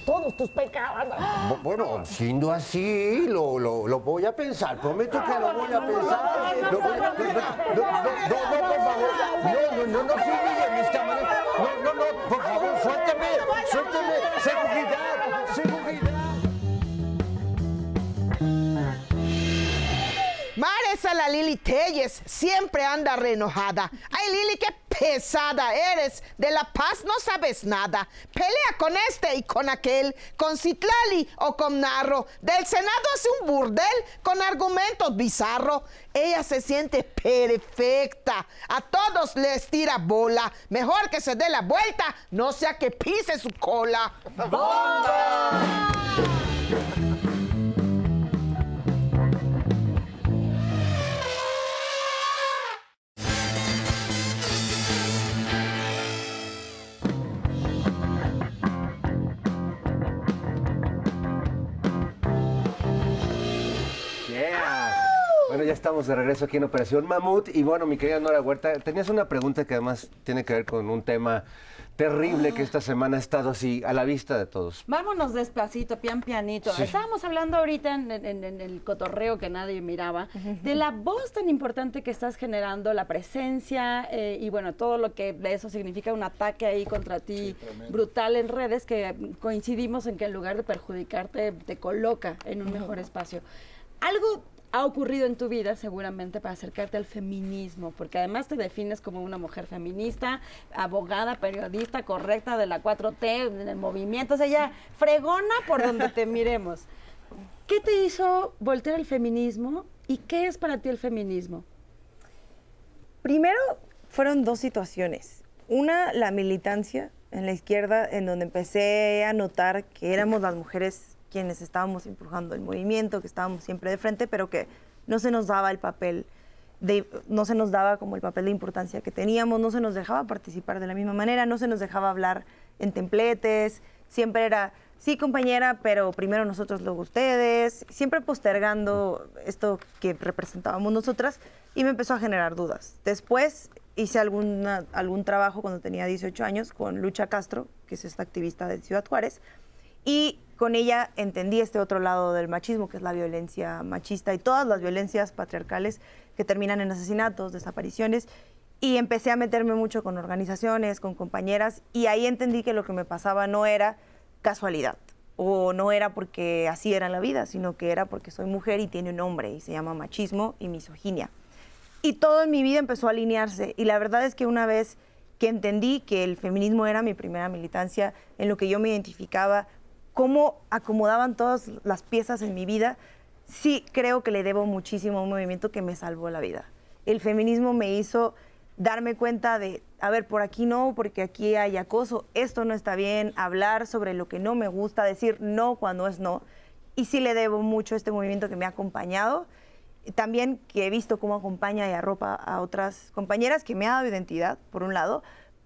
Todos tus pecados. Bu- Bueno, siendo así, lo, lo, lo voy a pensar. Prometo que lo voy a pensar. Lo voy a- no, no, no, no, no, por favor. No, no, no, no se humillen de esta manera. No, Siempre anda renojada. Ay, Lili, qué pesada eres. De la paz no sabes nada. Pelea con este y con aquel, con Citlali o con Narro. Del Senado hace un burdel con argumentos bizarros. Ella se siente perfecta. A todos les tira bola. Mejor que se dé la vuelta, no sea que pise su cola. Bueno, ya estamos de regreso aquí en Operación Mamut. Y bueno, mi querida Nora Huerta, tenías una pregunta que además tiene que ver con un tema terrible que esta semana ha estado así a la vista de todos. Vámonos despacito, pian pianito. Sí. Estábamos hablando ahorita en, en- en el cotorreo que nadie miraba, de la voz tan importante que estás generando, la presencia eh, y bueno, todo lo que de eso significa un ataque ahí contra ti brutal en redes, que coincidimos en que en lugar de perjudicarte, te coloca en un mejor espacio. Algo ha ocurrido en tu vida seguramente para acercarte al feminismo, porque además te defines como una mujer feminista, abogada, periodista, correcta de la 4T, en el movimiento, o sea, ya fregona por donde te miremos. ¿Qué te hizo voltear al feminismo y qué es para ti el feminismo? Primero fueron dos situaciones. Una, la militancia en la izquierda, en donde empecé a notar que éramos las mujeres quienes estábamos empujando el movimiento, que estábamos siempre de frente, pero que no se nos daba el papel, de, no se nos daba como el papel de importancia que teníamos, no se nos dejaba participar de la misma manera, no se nos dejaba hablar en templetes, siempre era, sí compañera, pero primero nosotros, luego ustedes, siempre postergando esto que representábamos nosotras y me empezó a generar dudas. Después hice alguna, algún trabajo cuando tenía 18 años con Lucha Castro, que es esta activista de Ciudad Juárez, Y con ella entendí este otro lado del machismo, que es la violencia machista y todas las violencias patriarcales que terminan en asesinatos, desapariciones. Y empecé a meterme mucho con organizaciones, con compañeras, y ahí entendí que lo que me pasaba no era casualidad, o no era porque así era la vida, sino que era porque soy mujer y tiene un nombre, y se llama machismo y misoginia. Y todo en mi vida empezó a alinearse, y la verdad es que una vez que entendí que el feminismo era mi primera militancia, en lo que yo me identificaba, cómo acomodaban todas las piezas en mi vida, sí creo que le debo muchísimo a un movimiento que me salvó la vida. El feminismo me hizo darme cuenta de, a ver, por aquí no, porque aquí hay acoso, esto no está bien, hablar sobre lo que no me gusta, decir no cuando es no. Y sí le debo mucho a este movimiento que me ha acompañado. También que he visto cómo acompaña y arropa a otras compañeras, que me ha dado identidad, por un lado,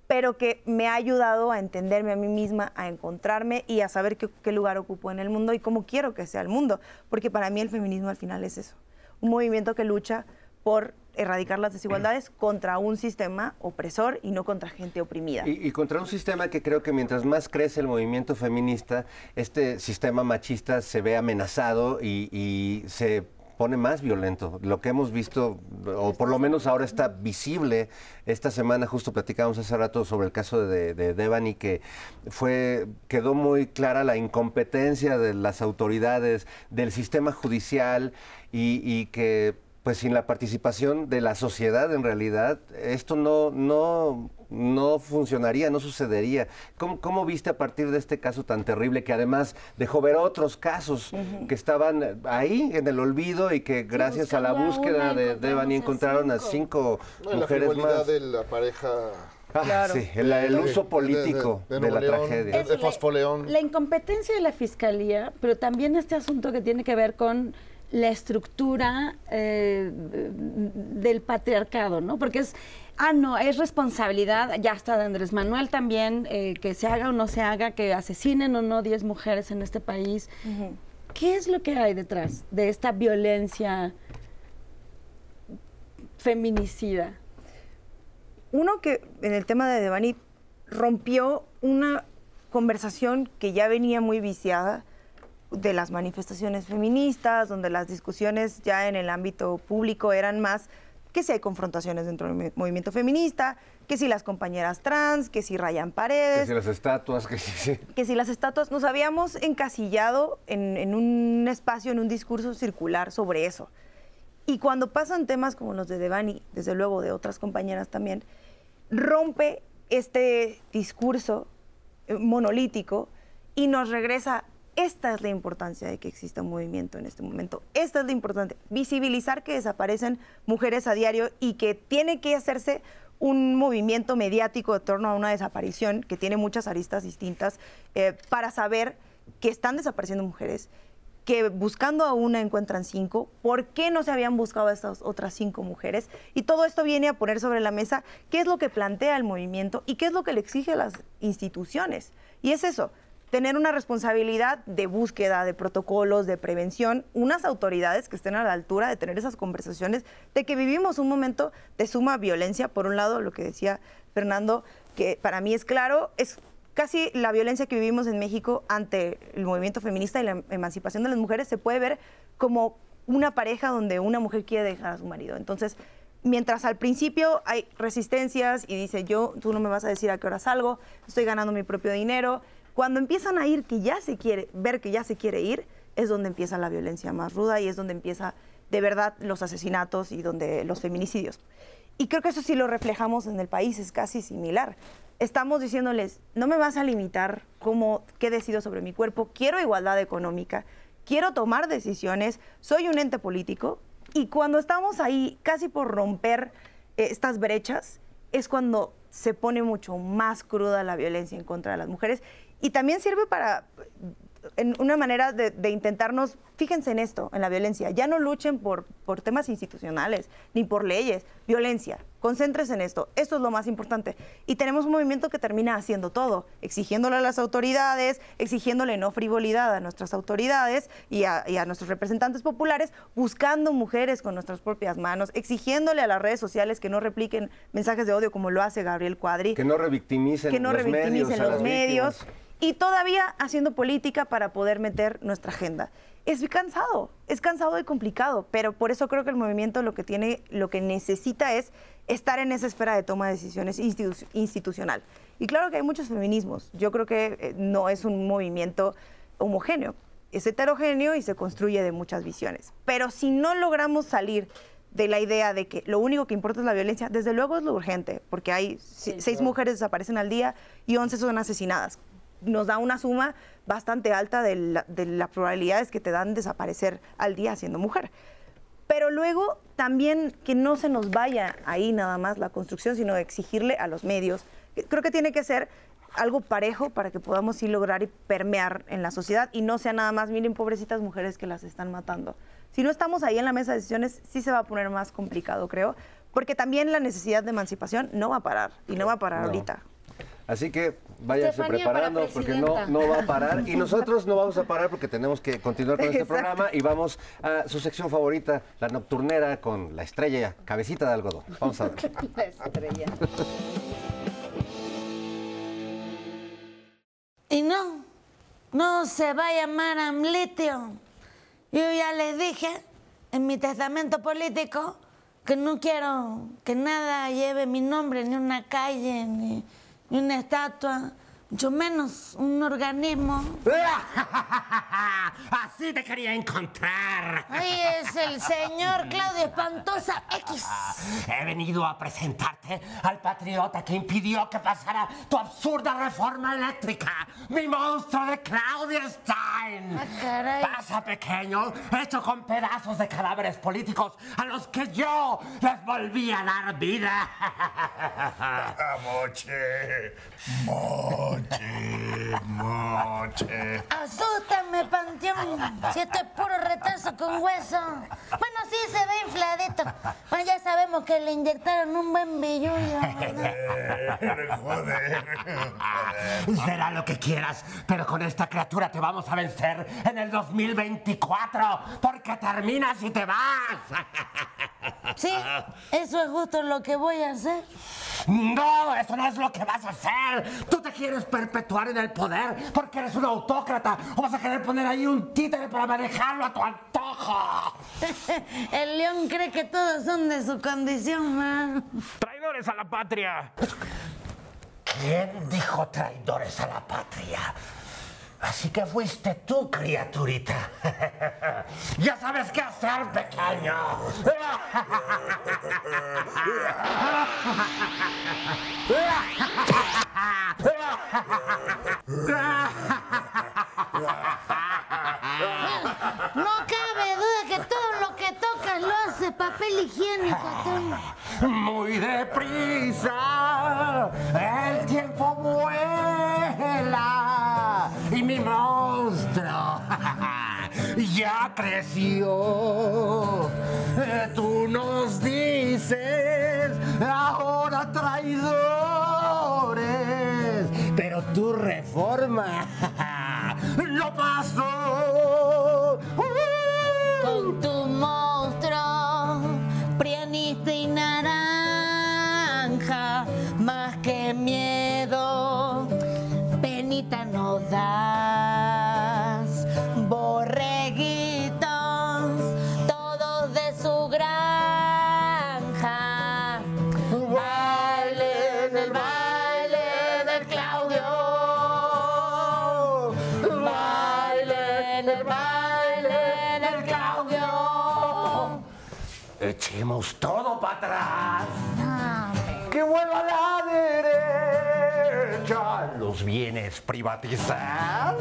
pero que me ha ayudado a entenderme a mí misma, a encontrarme y a saber qué, qué, lugar ocupo en el mundo y cómo quiero que sea el mundo. Porque para mí el feminismo al final es eso, un movimiento que lucha por erradicar las desigualdades <clears throat> contra un sistema opresor y no contra gente oprimida. Y, y, contra un sistema que creo que mientras más crece el movimiento feminista, este sistema machista se ve amenazado y, y se pone más violento. Lo que hemos visto, o por lo menos ahora está visible, esta semana justo platicamos hace rato sobre el caso de, de Devani, que fue, quedó muy clara la incompetencia de las autoridades, del sistema judicial y que pues sin la participación de la sociedad en realidad esto no, no, no funcionaría, no sucedería. ¿Cómo, ¿Cómo, viste a partir de este caso tan terrible que además dejó ver otros casos uh -huh. que estaban ahí en el olvido y que gracias sí, a la búsqueda una, de Devani encontraron a cinco, a cinco no, mujeres la más? de la pareja Ah, Claro. Sí, el, el uso político de, de, de, de la León, tragedia. De, Fosfoleón. La incompetencia de la fiscalía, pero también este asunto que tiene que ver con la estructura eh, del patriarcado, ¿no? Porque es, ah, no, es responsabilidad, ya está de Andrés Manuel también, eh, que se haga o no se haga, que asesinen o no 10 mujeres en este país. Uh -huh. ¿Qué es lo que hay detrás de esta violencia feminicida? Uno que en el tema de Devani rompió una conversación que ya venía muy viciada, de las manifestaciones feministas, donde las discusiones ya en el ámbito público eran más que si hay confrontaciones dentro del movimiento feminista, que si las compañeras trans, que si rayan paredes. Que si las estatuas, que si... Que si las estatuas, nos habíamos encasillado en, en un espacio, en un discurso circular sobre eso. Y cuando pasan temas como los de Devani, desde luego de otras compañeras también, rompe este discurso eh, monolítico y nos regresa esta es la importancia de que exista un movimiento en este momento. Esta es la importancia. Visibilizar que desaparecen mujeres a diario y que tiene que hacerse un movimiento mediático de torno a una desaparición que tiene muchas aristas distintas eh, para saber que están desapareciendo mujeres, que buscando a una encuentran cinco, ¿por qué no se habían buscado a estas otras cinco mujeres? Y todo esto viene a poner sobre la mesa qué es lo que plantea el movimiento y qué es lo que le exige a las instituciones. Y es eso, tener una responsabilidad de búsqueda, de protocolos, de prevención, unas autoridades que estén a la altura de tener esas conversaciones, de que vivimos un momento de suma violencia. Por un lado, lo que decía Fernando, que para mí es claro, es casi la violencia que vivimos en México ante el movimiento feminista y la emancipación de las mujeres se puede ver como una pareja donde una mujer quiere dejar a su marido. Entonces, mientras al principio hay resistencias y dice, yo, tú no me vas a decir a qué hora salgo, estoy ganando mi propio dinero, cuando empiezan a ir que ya se quiere, ver que ya se quiere ir, es donde empieza la violencia más ruda y es donde empieza de verdad los asesinatos y donde los feminicidios. Y creo que eso sí lo reflejamos en el país, es casi similar. Estamos diciéndoles, no me vas a limitar cómo, qué decido sobre mi cuerpo, quiero igualdad económica, quiero tomar decisiones, soy un ente político. Y cuando estamos ahí casi por romper eh, estas brechas, es cuando se pone mucho más cruda la violencia en contra de las mujeres y también sirve para, en una manera de, de, intentarnos, fíjense en esto, en la violencia, ya no luchen por, por temas institucionales, ni por leyes, violencia, concéntrese en esto, esto es lo más importante. Y tenemos un movimiento que termina haciendo todo, exigiéndole a las autoridades, exigiéndole no frivolidad a nuestras autoridades y a, y a nuestros representantes populares, buscando mujeres con nuestras propias manos, exigiéndole a las redes sociales que no repliquen mensajes de odio como lo hace Gabriel Cuadri. Que no revictimicen que no los revictimicen medios, los medios. Y todavía haciendo política para poder meter nuestra agenda. Es cansado, es cansado y complicado, pero por eso creo que el movimiento lo que tiene, lo que necesita es estar en esa esfera de toma de decisiones institu- institucional. Y claro que hay muchos feminismos. Yo creo que eh, no es un movimiento homogéneo, es heterogéneo y se construye de muchas visiones. Pero si no logramos salir de la idea de que lo único que importa es la violencia, desde luego es lo urgente, porque hay si- seis mujeres desaparecen al día y 11 son asesinadas. Nos da una suma bastante alta de, la- de las probabilidades que te dan desaparecer al día siendo mujer. Pero luego también que no se nos vaya ahí nada más la construcción, sino exigirle a los medios. Creo que tiene que ser algo parejo para que podamos sí lograr y permear en la sociedad y no sea nada más, miren, pobrecitas mujeres que las están matando. Si no estamos ahí en la mesa de decisiones, sí se va a poner más complicado, creo, porque también la necesidad de emancipación no va a parar y no va a parar No. ahorita. Así que váyanse Estefanía preparando porque no, no va a parar. Y nosotros no vamos a parar porque tenemos que continuar con este programa y vamos a su sección favorita, la nocturnera con la estrella, cabecita de algodón. Vamos a ver. <laughs> La estrella. Y no, no se va a llamar Amlitio. Yo ya les dije en mi testamento político que no quiero que nada lleve mi nombre, ni una calle, ni una estatua, mucho menos un organismo. <laughs> Así te quería encontrar. Ahí es el señor Claudio Espantosa X. He venido a presentarte al patriota que impidió que pasara tu absurda reforma eléctrica. Mi monstruo de Claudia Stein. Ah, caray. Pasa, pequeño, hecho con pedazos de cadáveres políticos a los que yo les volví a dar vida. <laughs> Moche, moche, moche. Asústame, Panteón. Si esto es puro retraso con hueso. Bueno, sí se ve infladito. Bueno, ya sabemos que le inyectaron un buen billullo. ¿verdad? Joder. Será lo que quieras, pero con esta criatura te vamos a vencer en el 2024, porque terminas y te vas. Sí, eso es justo lo que voy a hacer. No, eso no es lo que vas a hacer. Tú te quieres perpetuar en el poder porque eres un autócrata o vas a querer poner ahí un títere para manejarlo a tu antojo. <laughs> El león cree que todos son de su condición, man. Traidores a la patria. ¿Quién dijo traidores a la patria? Así que fuiste tú, criaturita. <laughs> ya sabes qué hacer, pequeño. <laughs> No cabe duda que todo lo que tocas lo hace papel higiénico. Muy deprisa, el tiempo Echemos todo para atrás. Que vuelva a la derecha. Los bienes privatizar.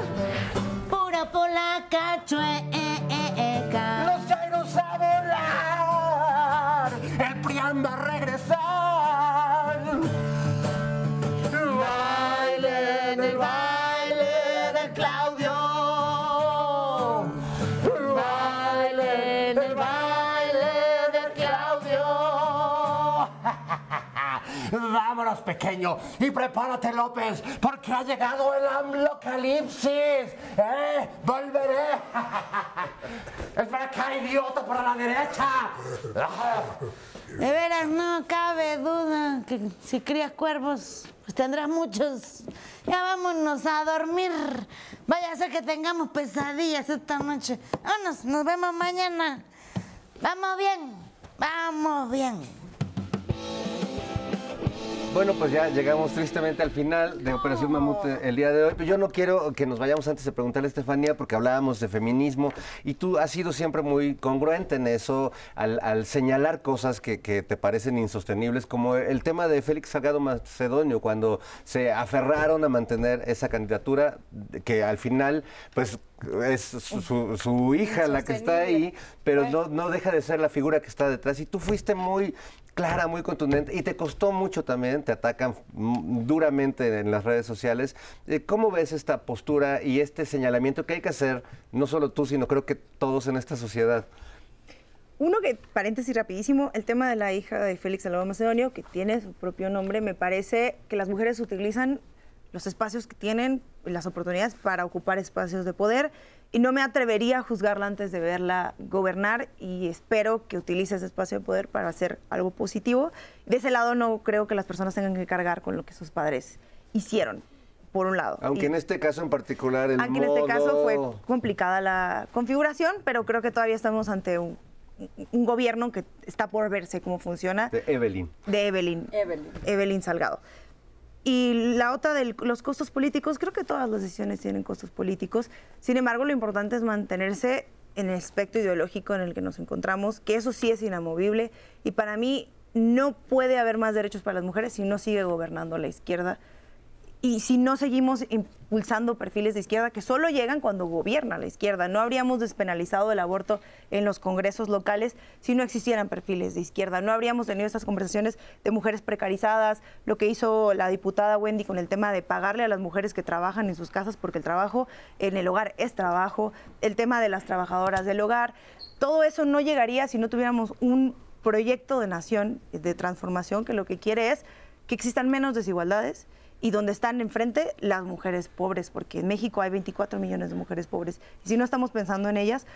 Pura polaca, chueca. Los chairos a volar. El PRIAN va a regresar. Vámonos, pequeño, y prepárate, López, porque ha llegado el amlocalipsis. ¿Eh? Volveré. <laughs> Espera acá, idiota, por la derecha. De veras, no cabe duda que si crías cuervos, pues tendrás muchos Ya vámonos a dormir. Vaya a ser que tengamos pesadillas esta noche. Vámonos, nos vemos mañana. Vamos bien, vamos bien. Bueno, pues ya llegamos tristemente al final de Operación Mamut el día de hoy. Pero yo no quiero que nos vayamos antes de preguntarle a Estefanía, porque hablábamos de feminismo y tú has sido siempre muy congruente en eso, al, al señalar cosas que, que te parecen insostenibles, como el tema de Félix Salgado Macedonio, cuando se aferraron a mantener esa candidatura, que al final, pues es su, su- su hija la que está ahí, pero no, no deja de ser la figura que está detrás. Y tú fuiste muy clara, muy contundente, y te costó mucho también, te atacan mm, duramente en las redes sociales. Eh, ¿Cómo ves esta postura y este señalamiento que hay que hacer, no solo tú, sino creo que todos en esta sociedad? Uno que, paréntesis rapidísimo, el tema de la hija de Félix Salvador Macedonio, que tiene su propio nombre, me parece que las mujeres utilizan los espacios que tienen, las oportunidades para ocupar espacios de poder, y no me atrevería a juzgarla antes de verla gobernar, y espero que utilice ese espacio de poder para hacer algo positivo. De ese lado no creo que las personas tengan que cargar con lo que sus padres hicieron, por un lado. Aunque Y- en este caso en particular el aunque en este caso fue complicada la configuración, pero creo que todavía estamos ante un, un gobierno que está por verse cómo funciona, de Evelyn. de Evelyn, Evelyn. Salgado. Y la otra de los costos políticos, creo que todas las decisiones tienen costos políticos. Sin embargo, lo importante es mantenerse en el aspecto ideológico en el que nos encontramos, que eso sí es inamovible. Y para mí no puede haber más derechos para las mujeres si no sigue gobernando la izquierda y si no seguimos impulsando perfiles de izquierda que solo llegan cuando gobierna la izquierda. No habríamos despenalizado el aborto en los congresos locales si no existieran perfiles de izquierda. No habríamos tenido estas conversaciones de mujeres precarizadas, lo que hizo la diputada Wendy con el tema de pagarle a las mujeres que trabajan en sus casas, porque el trabajo en el hogar es trabajo, el tema de las trabajadoras del hogar. Todo eso no llegaría si no tuviéramos un proyecto de nación de transformación que lo que quiere es que existan menos desigualdades y donde están enfrente las mujeres pobres, porque en México hay 24 millones de mujeres pobres. Y si no estamos pensando en ellas,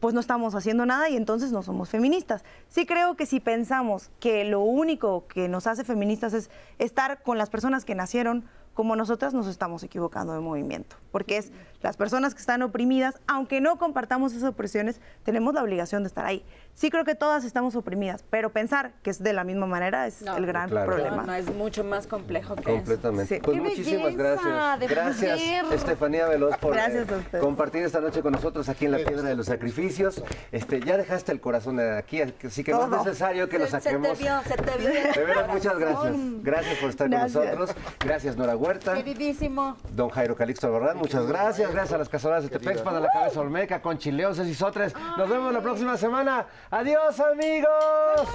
pues no estamos haciendo nada y entonces no somos feministas. Sí creo que si pensamos que lo único que nos hace feministas es estar con las personas que nacieron como nosotras, nos estamos equivocando de movimiento, porque es las personas que están oprimidas, aunque no compartamos esas opresiones, tenemos la obligación de estar ahí. Sí creo que todas estamos oprimidas, pero pensar que es de la misma manera es el gran Claro. problema. No, no, es mucho más complejo que Completamente. eso. Pues ¡Qué muchísimas belleza gracias. Gracias, mujer! Estefanía Veloz, por Gracias eh, a usted. compartir esta noche con nosotros aquí en la Piedra de los Sacrificios. Este, ya dejaste el corazón de aquí, así que no es necesario que lo Se- saquemos. Se te vio, se te vio. De veras, muchas gracias. Gracias por estar Gracias. con nosotros. Gracias, Nora Huerta. Queridísimo. Don Jairo Calixto Albarrán, muchas gracias. Gracias a las cazadoras de Tepexpan, a la cabeza Olmeca, con Chileos y Sotres. Nos vemos la próxima semana. Adiós, amigos.